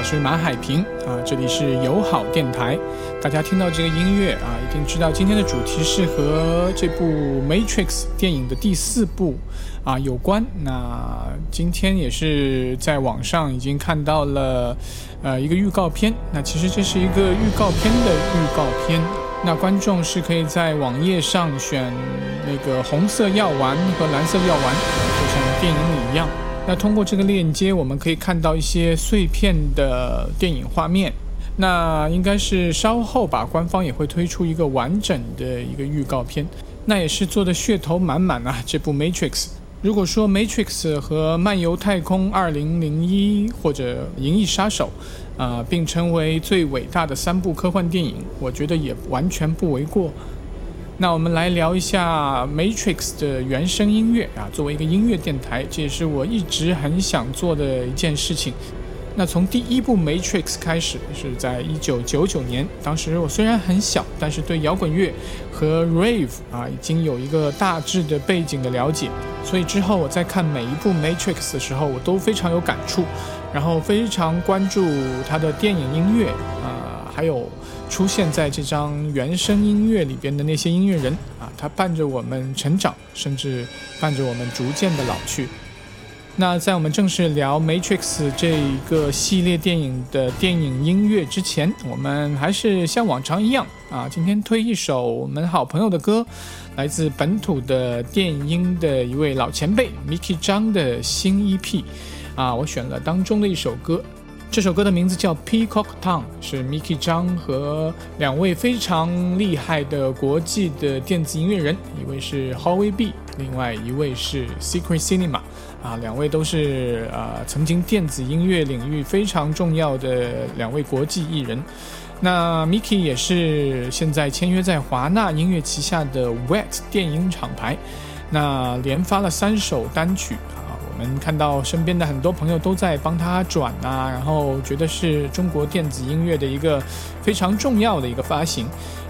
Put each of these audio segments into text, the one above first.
我是马海平啊，这里是友好电台。大家听到这个音乐啊，一定知道今天的主题是和这部《Matrix》电影的第四部啊有关。那今天也是在网上已经看到了呃一个预告片。那其实这是一个预告片的预告片。那观众是可以在网页上选那个红色药丸和蓝色药丸，就像电影里一样。那通过这个链接，我们可以看到一些碎片的电影画面。那应该是稍后吧，官方也会推出一个完整的一个预告片。那也是做的噱头满满啊！这部《Matrix》，如果说《Matrix》和《漫游太空2001》或者《银翼杀手》啊并称为最伟大的三部科幻电影，我觉得也完全不为过。那我们来聊一下《Matrix》的原声音乐啊，作为一个音乐电台，这也是我一直很想做的一件事情。那从第一部《Matrix》开始，是在一九九九年。当时我虽然很小，但是对摇滚乐和 Rave 啊已经有一个大致的背景的了解。所以之后我在看每一部《Matrix》的时候，我都非常有感触，然后非常关注它的电影音乐啊，还有。出现在这张原声音乐里边的那些音乐人啊，他伴着我们成长，甚至伴着我们逐渐的老去。那在我们正式聊《Matrix》这一个系列电影的电影音乐之前，我们还是像往常一样啊，今天推一首我们好朋友的歌，来自本土的电音的一位老前辈 Mickey 张的新 EP 啊，我选了当中的一首歌。这首歌的名字叫《Peacock Town》，是 Mickey 张和两位非常厉害的国际的电子音乐人，一位是 Howie B，另外一位是 Secret Cinema，啊，两位都是啊曾经电子音乐领域非常重要的两位国际艺人。那 Mickey 也是现在签约在华纳音乐旗下的 Wet 电音厂牌，那连发了三首单曲。我们看到身边的很多朋友都在帮他转啊，然后觉得是中国电子音乐的一个非常重要的一个发行，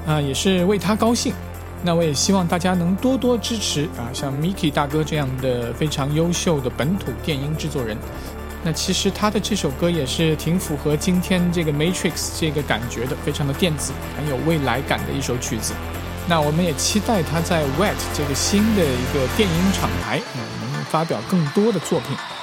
啊，也是为他高兴。那我也希望大家能多多支持啊，像 Miki 大哥这样的非常优秀的本土电音制作人。那其实他的这首歌也是挺符合今天这个 Matrix 这个感觉的，非常的电子，很有未来感的一首曲子。那我们也期待他在 Wet 这个新的一个电音厂牌。发表更多的作品。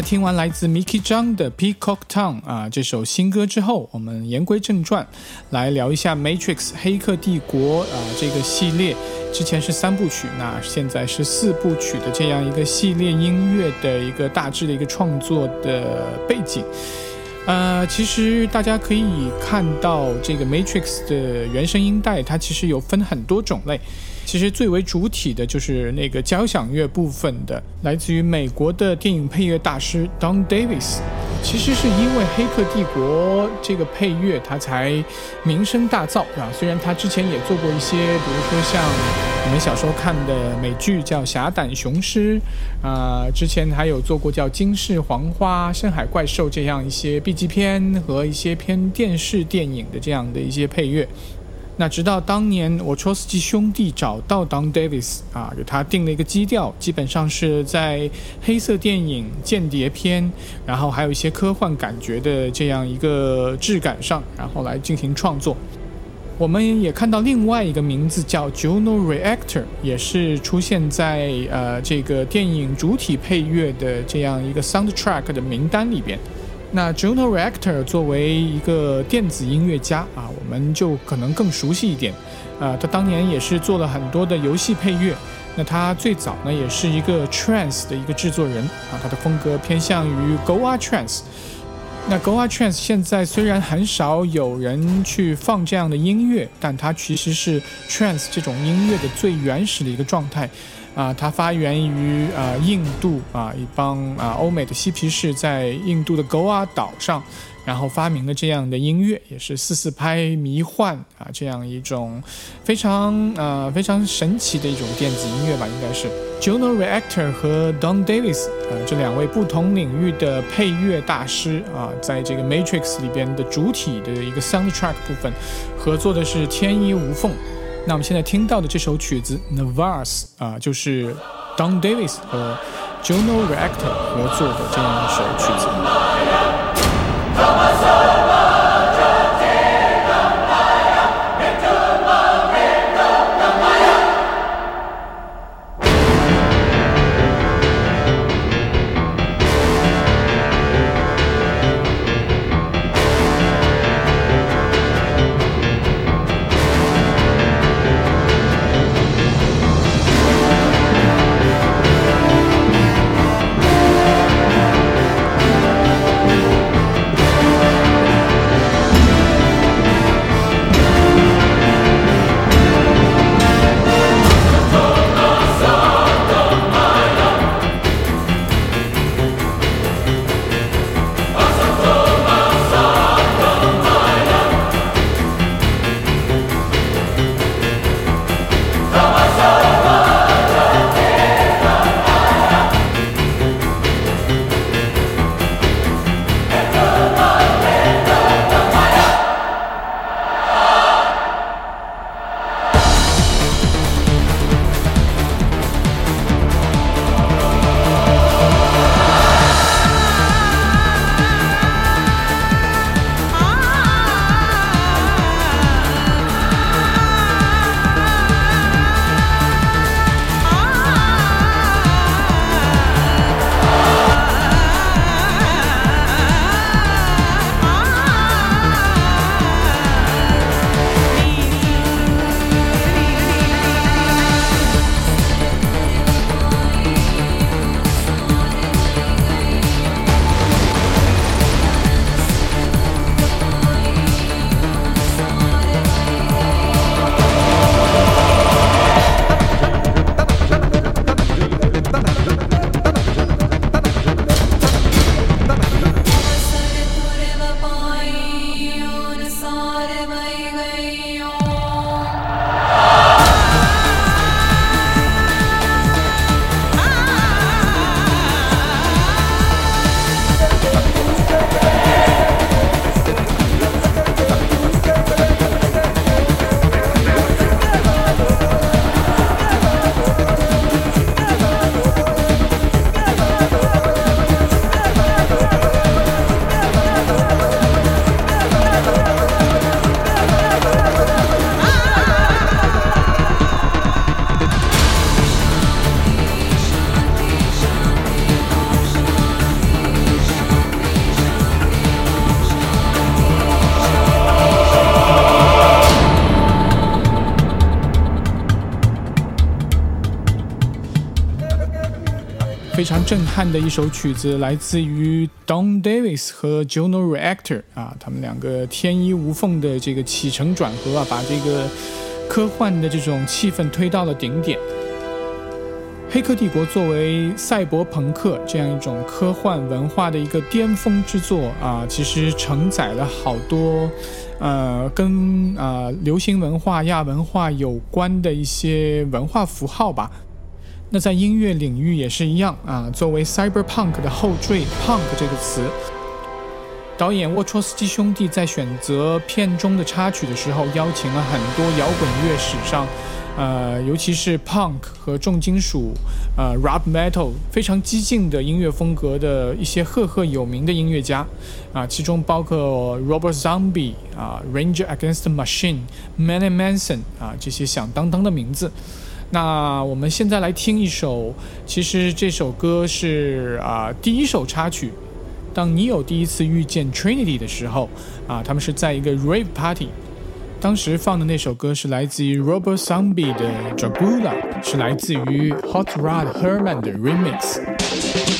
听完来自 Mickey 张的 Peacock Town 啊这首新歌之后，我们言归正传，来聊一下 Matrix 黑客帝国啊这个系列。之前是三部曲，那现在是四部曲的这样一个系列音乐的一个大致的一个创作的背景。呃，其实大家可以看到这个 Matrix 的原声音带，它其实有分很多种类。其实最为主体的就是那个交响乐部分的，来自于美国的电影配乐大师 Don Davis。其实是因为《黑客帝国》这个配乐，他才名声大噪啊。虽然他之前也做过一些，比如说像我们小时候看的美剧叫《侠胆雄狮》，啊，之前还有做过叫《惊世黄花》《深海怪兽》这样一些 B 级片和一些偏电视电影的这样的一些配乐。那直到当年，我卓斯基兄弟找到 Don Davis 啊，给他定了一个基调，基本上是在黑色电影、间谍片，然后还有一些科幻感觉的这样一个质感上，然后来进行创作。我们也看到另外一个名字叫 Juno Reactor，也是出现在呃这个电影主体配乐的这样一个 soundtrack 的名单里边。那 Juno Reactor 作为一个电子音乐家啊，我们就可能更熟悉一点。啊，他当年也是做了很多的游戏配乐。那他最早呢，也是一个 Trance 的一个制作人啊，他的风格偏向于 Goa Trance。那 Goa Trance 现在虽然很少有人去放这样的音乐，但它其实是 Trance 这种音乐的最原始的一个状态。啊，它发源于啊印度啊一帮啊欧美的嬉皮士在印度的 Goa 岛上，然后发明了这样的音乐，也是四四拍迷幻啊这样一种非常呃非常神奇的一种电子音乐吧，应该是 Juno Reactor 和 Don Davis 啊这两位不同领域的配乐大师啊，在这个 Matrix 里边的主体的一个 soundtrack 部分合作的是天衣无缝。那我们现在听到的这首曲子《Navas》啊，就是 Don Davis 和 Juno Reactor 合作的这样一首曲子。非常震撼的一首曲子，来自于 Don Davis 和 Juno Reactor 啊，他们两个天衣无缝的这个起承转合啊，把这个科幻的这种气氛推到了顶点。《黑客帝国》作为赛博朋克这样一种科幻文化的一个巅峰之作啊，其实承载了好多，呃，跟啊流行文化、亚文化有关的一些文化符号吧。那在音乐领域也是一样啊，作为 cyberpunk 的后缀，punk 这个词，导演沃戳斯基兄弟在选择片中的插曲的时候，邀请了很多摇滚乐史上。呃，尤其是 punk 和重金属，呃，rap metal 非常激进的音乐风格的一些赫赫有名的音乐家，啊，其中包括 Robert Zombie 啊，Ranger Against the Machine，Mani Manson 啊，这些响当当的名字。那我们现在来听一首，其实这首歌是啊第一首插曲。当你有第一次遇见 Trinity 的时候，啊，他们是在一个 rave party。当时放的那首歌是来自于 Robert Zombie 的 Dragula，是来自于 Hot Rod Herman 的 Remix。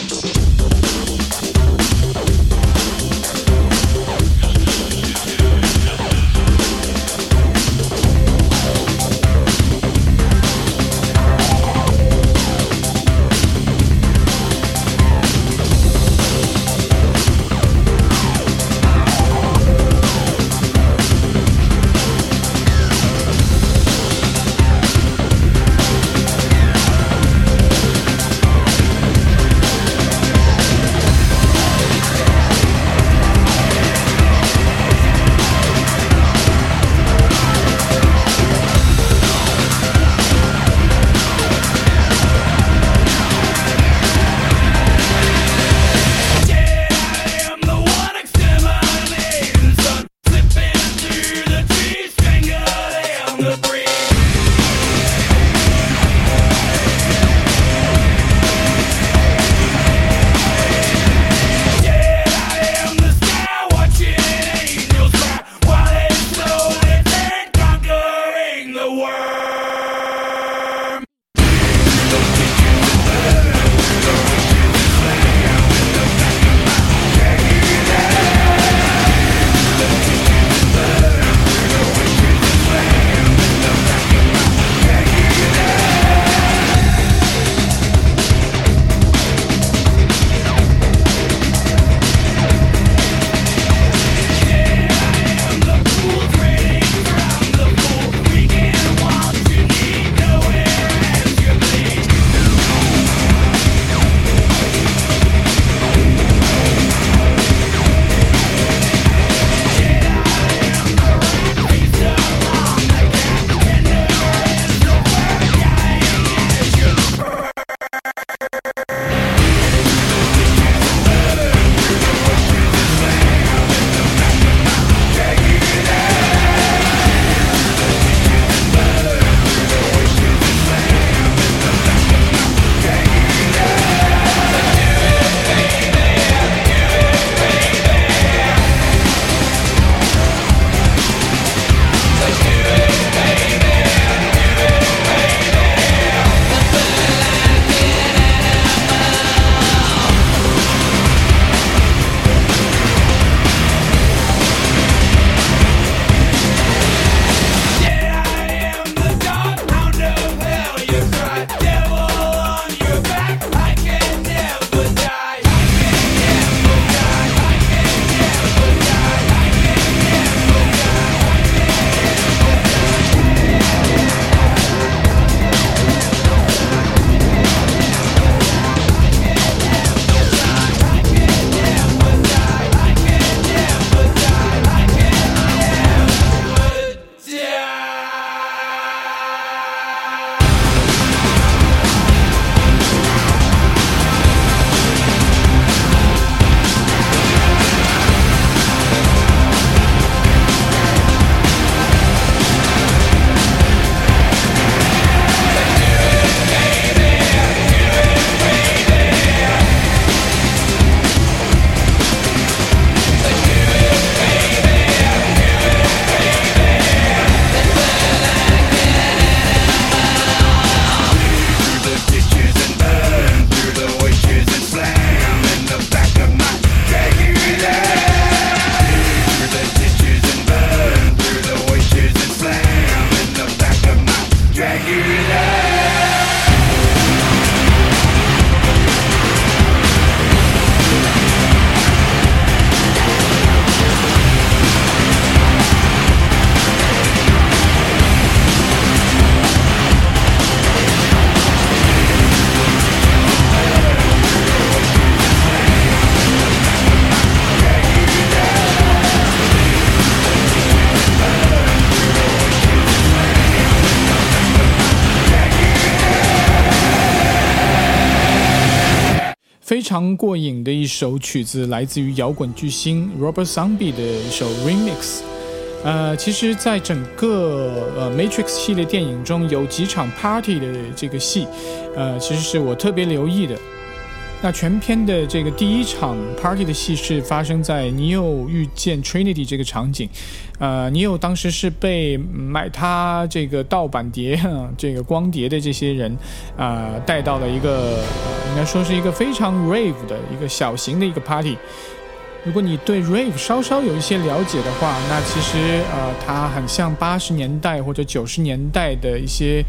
过瘾的一首曲子，来自于摇滚巨星 Robert Zombie 的一首 Remix。呃，其实，在整个呃 Matrix 系列电影中有几场 Party 的这个戏，呃，其实是我特别留意的。那全片的这个第一场 party 的戏是发生在尼欧遇见 Trinity 这个场景，呃，尼欧当时是被买他这个盗版碟、这个光碟的这些人，啊，带到了一个应该说是一个非常 rave 的一个小型的一个 party。如果你对 rave 稍稍有一些了解的话，那其实呃，它很像八十年代或者九十年代的一些。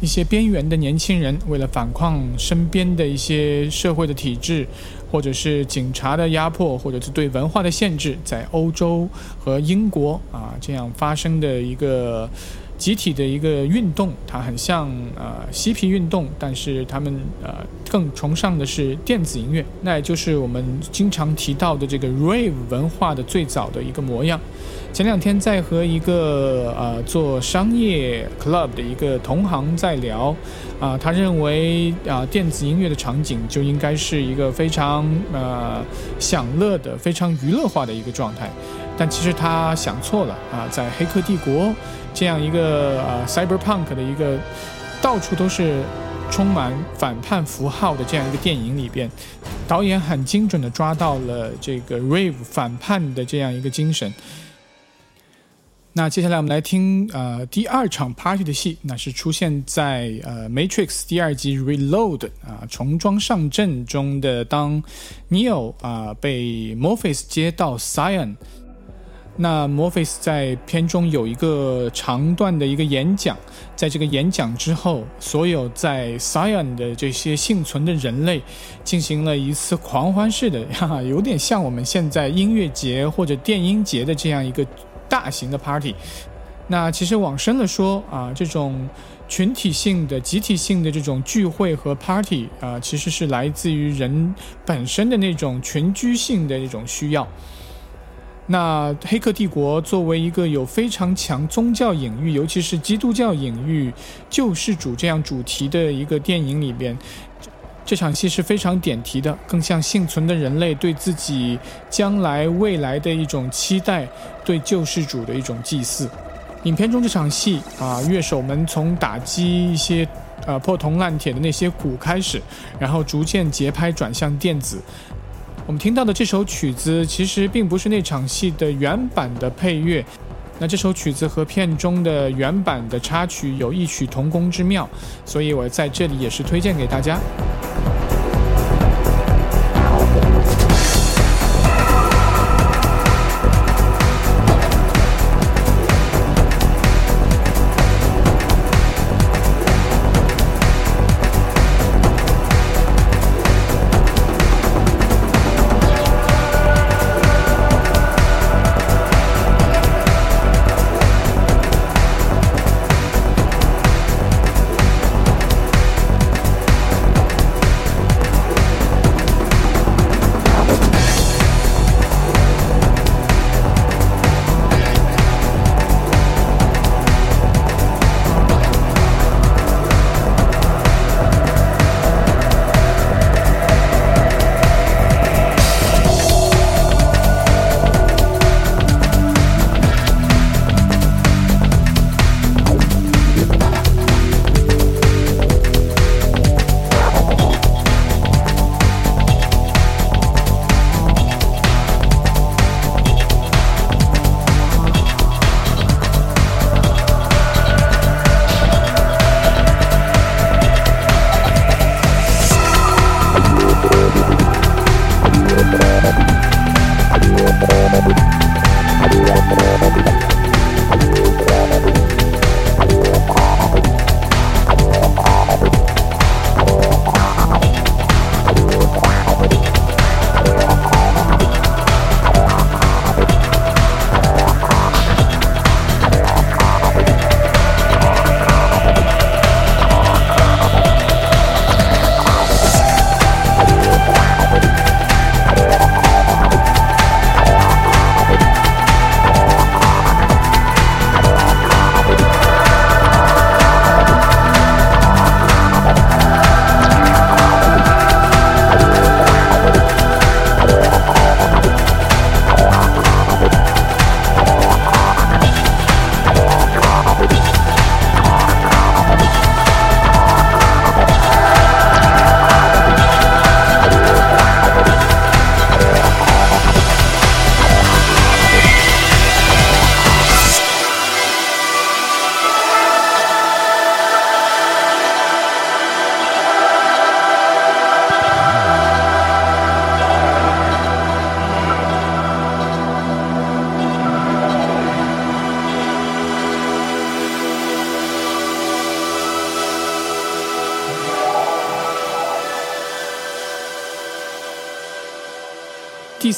一些边缘的年轻人为了反抗身边的一些社会的体制，或者是警察的压迫，或者是对文化的限制，在欧洲和英国啊这样发生的一个集体的一个运动，它很像呃嬉皮运动，但是他们呃更崇尚的是电子音乐，那也就是我们经常提到的这个 rave 文化的最早的一个模样。前两天在和一个呃做商业 club 的一个同行在聊，啊，他认为啊电子音乐的场景就应该是一个非常呃享乐的、非常娱乐化的一个状态，但其实他想错了啊，在《黑客帝国》这样一个呃 cyberpunk 的一个到处都是充满反叛符号的这样一个电影里边，导演很精准的抓到了这个 rave 反叛的这样一个精神。那接下来我们来听呃第二场 party 的戏，那是出现在呃 Matrix 第二集 Reload 啊重装上阵中的当 Neo 啊被 Morpheus 接到 Sion，那 Morpheus 在片中有一个长段的一个演讲，在这个演讲之后，所有在 Sion 的这些幸存的人类进行了一次狂欢式的，哈哈，有点像我们现在音乐节或者电音节的这样一个。大型的 party，那其实往深了说啊，这种群体性的、集体性的这种聚会和 party 啊，其实是来自于人本身的那种群居性的这种需要。那《黑客帝国》作为一个有非常强宗教隐喻，尤其是基督教隐喻、救世主这样主题的一个电影里边。这场戏是非常点题的，更像幸存的人类对自己将来未来的一种期待，对救世主的一种祭祀。影片中这场戏啊，乐手们从打击一些呃破铜烂铁的那些鼓开始，然后逐渐节拍转向电子。我们听到的这首曲子其实并不是那场戏的原版的配乐。那这首曲子和片中的原版的插曲有异曲同工之妙，所以我在这里也是推荐给大家。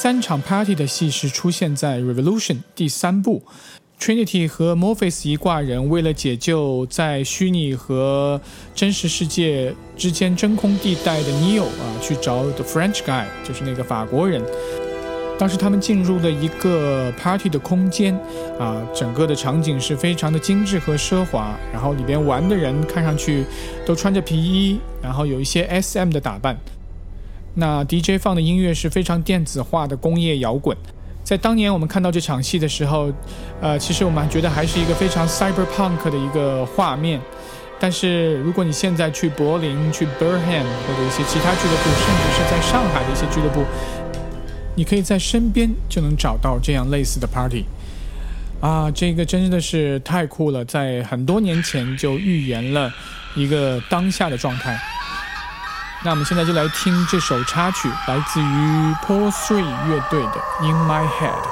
三场 party 的戏是出现在《Revolution》第三部。Trinity 和 Morpheus 一挂人为了解救在虚拟和真实世界之间真空地带的 Neo 啊，去找 The French Guy，就是那个法国人。当时他们进入了一个 party 的空间啊，整个的场景是非常的精致和奢华，然后里边玩的人看上去都穿着皮衣，然后有一些 SM 的打扮。那 DJ 放的音乐是非常电子化的工业摇滚。在当年我们看到这场戏的时候，呃，其实我们觉得还是一个非常 cyberpunk 的一个画面。但是如果你现在去柏林、去 Berham 或者一些其他俱乐部，甚至是在上海的一些俱乐部，你可以在身边就能找到这样类似的 party。啊，这个真的是太酷了，在很多年前就预言了一个当下的状态。那我们现在就来听这首插曲，来自于 Paul Three 乐队的《In My Head》。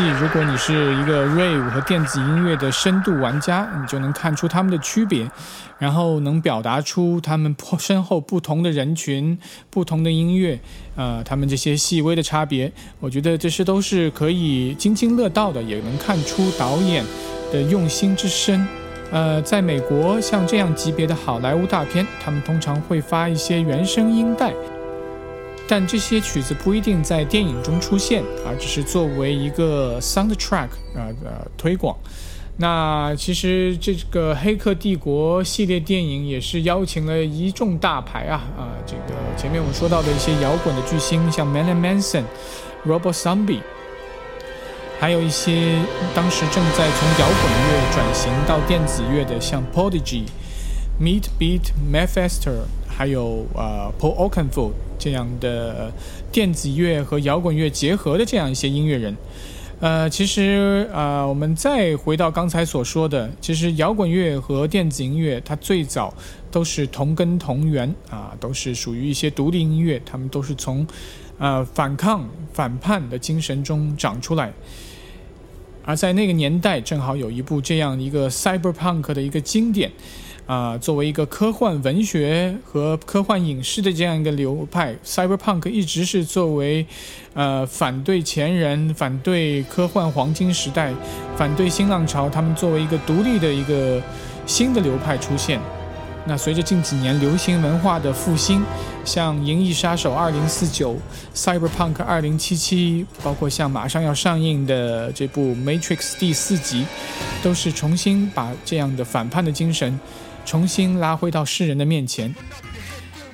如果你是一个 rave 和电子音乐的深度玩家，你就能看出他们的区别，然后能表达出他们身后不同的人群、不同的音乐，呃，他们这些细微的差别。我觉得这些都是可以津津乐道的，也能看出导演的用心之深。呃，在美国，像这样级别的好莱坞大片，他们通常会发一些原声音带。但这些曲子不一定在电影中出现，而只是作为一个 soundtrack 啊呃推广。那其实这个《黑客帝国》系列电影也是邀请了一众大牌啊啊，这个前面我们说到的一些摇滚的巨星，像 Marilyn Manson、Rob Zombie，还有一些当时正在从摇滚乐转型到电子乐的，像 Prodigy、Meat Beat Mephisto，还有呃 Paul Oakenfold 这样的电子乐和摇滚乐结合的这样一些音乐人。呃，其实呃，我们再回到刚才所说的，其实摇滚乐和电子音乐，它最早都是同根同源啊，都是属于一些独立音乐，他们都是从呃反抗、反叛的精神中长出来。而在那个年代，正好有一部这样一个 cyberpunk 的一个经典。啊，作为一个科幻文学和科幻影视的这样一个流派，cyberpunk 一直是作为，呃，反对前人、反对科幻黄金时代、反对新浪潮，他们作为一个独立的一个新的流派出现。那随着近几年流行文化的复兴，像《银翼杀手2049》、Cyberpunk 2077，包括像马上要上映的这部《Matrix》第四集，都是重新把这样的反叛的精神。重新拉回到世人的面前。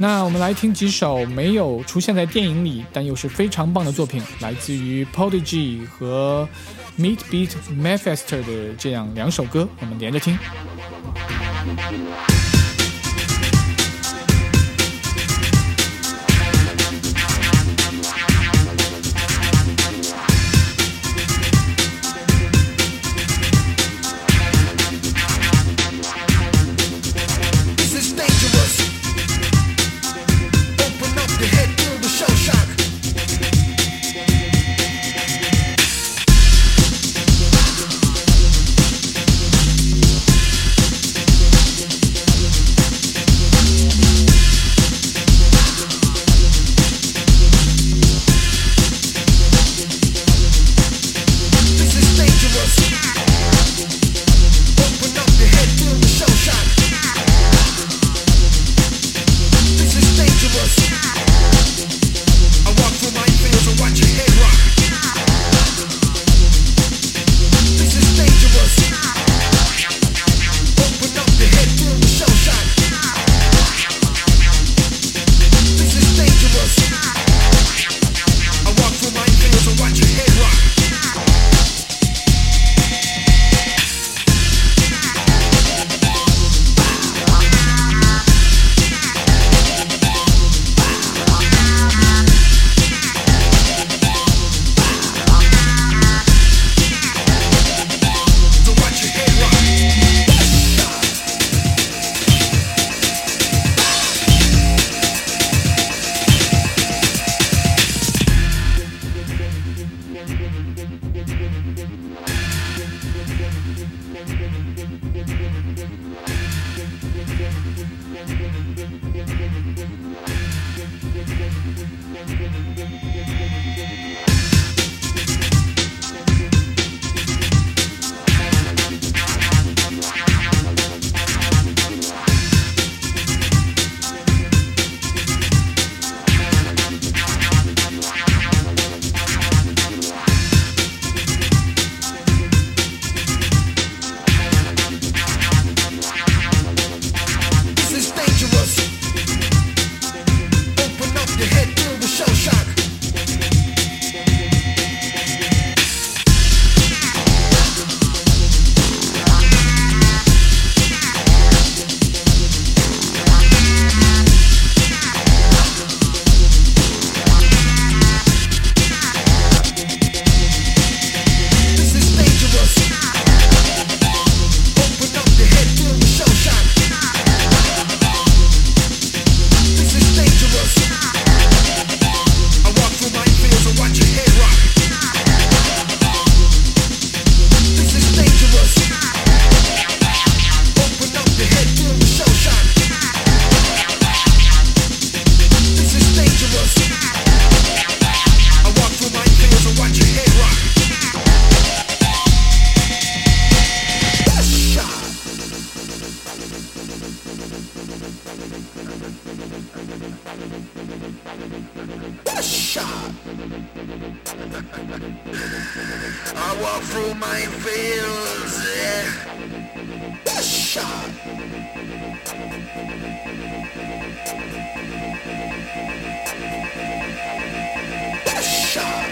那我们来听几首没有出现在电影里，但又是非常棒的作品，来自于 Podigy 和 Meet Beat manchester 的这样两首歌，我们连着听。Shut up!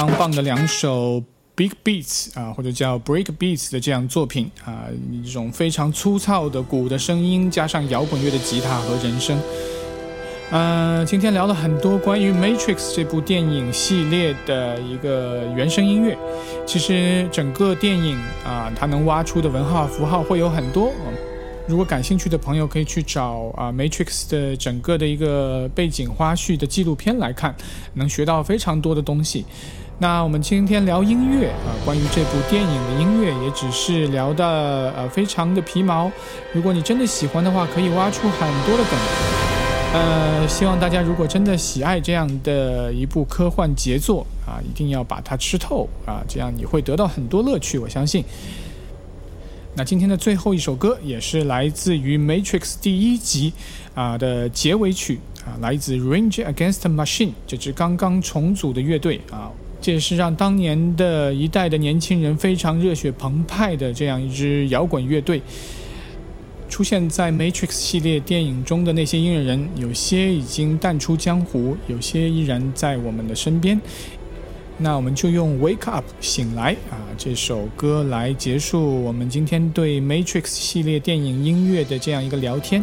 常棒的两首 Big Beats 啊，或者叫 Break Beats 的这样作品啊，一种非常粗糙的鼓的声音，加上摇滚乐的吉他和人声。嗯，今天聊了很多关于《Matrix》这部电影系列的一个原声音乐。其实整个电影啊，它能挖出的文化符号会有很多。如果感兴趣的朋友可以去找啊《Matrix》的整个的一个背景花絮的纪录片来看，能学到非常多的东西。那我们今天聊音乐啊，关于这部电影的音乐，也只是聊的呃非常的皮毛。如果你真的喜欢的话，可以挖出很多的梗。呃，希望大家如果真的喜爱这样的一部科幻杰作啊，一定要把它吃透啊，这样你会得到很多乐趣，我相信。那今天的最后一首歌也是来自于《Matrix》第一集啊的结尾曲啊，来自 Range Against Machine 这支刚刚重组的乐队啊，这也是让当年的一代的年轻人非常热血澎湃的这样一支摇滚乐队。出现在《Matrix》系列电影中的那些音乐人，有些已经淡出江湖，有些依然在我们的身边。那我们就用《Wake Up》醒来啊这首歌来结束我们今天对《Matrix》系列电影音乐的这样一个聊天。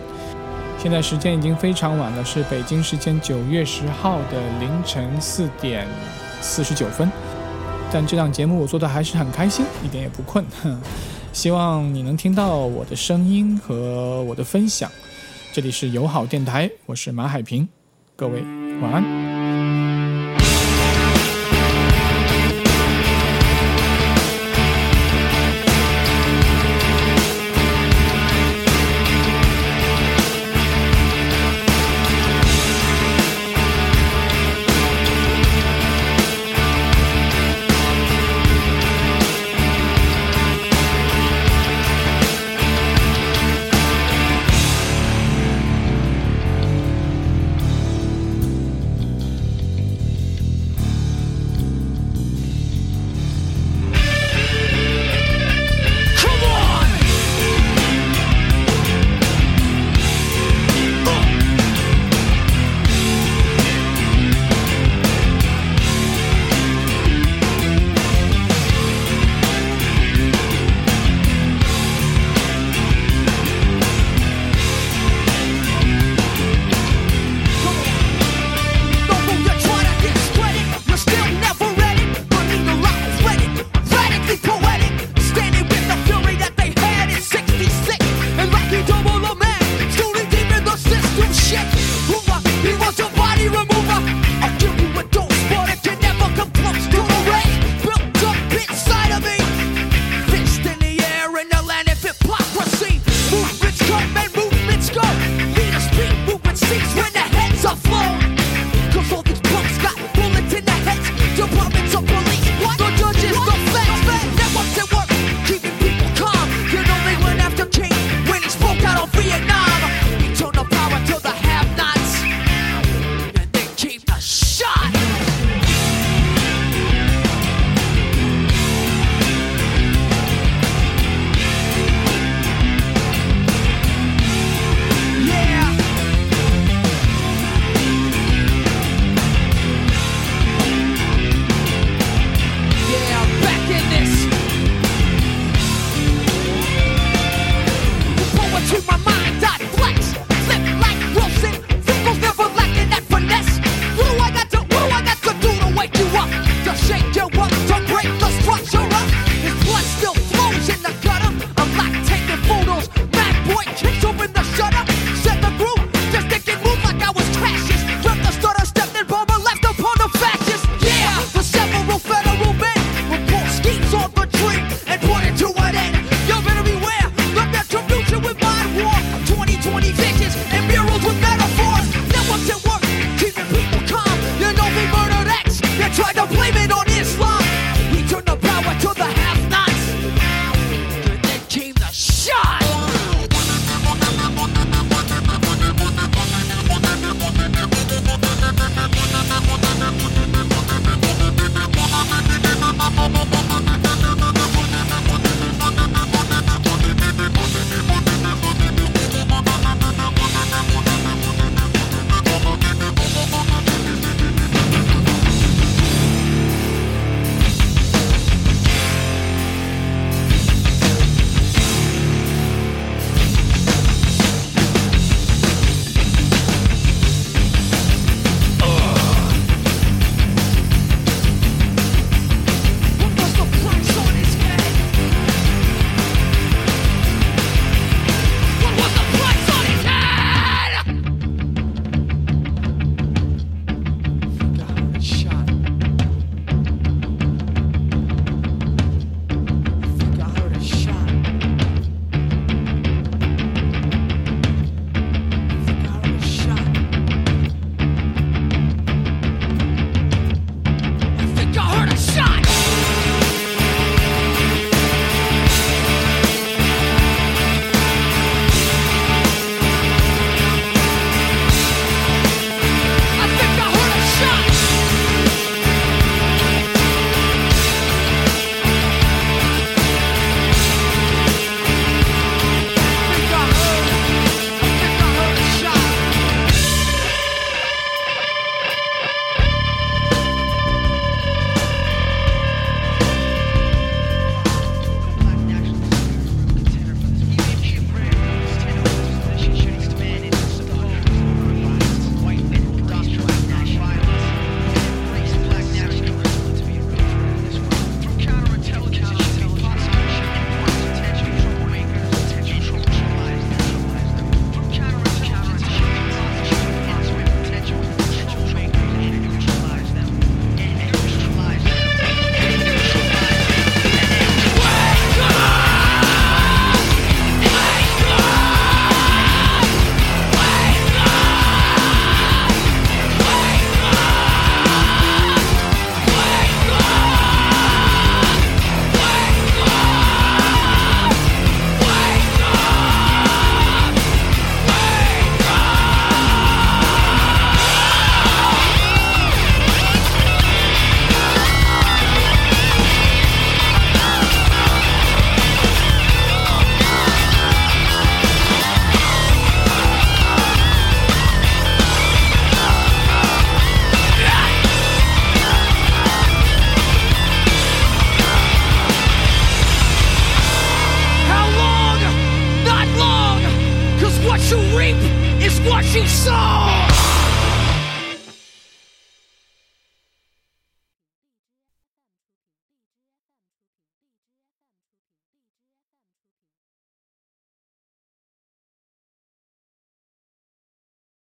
现在时间已经非常晚了，是北京时间九月十号的凌晨四点四十九分。但这档节目我做的还是很开心，一点也不困。希望你能听到我的声音和我的分享。这里是友好电台，我是马海平，各位晚安。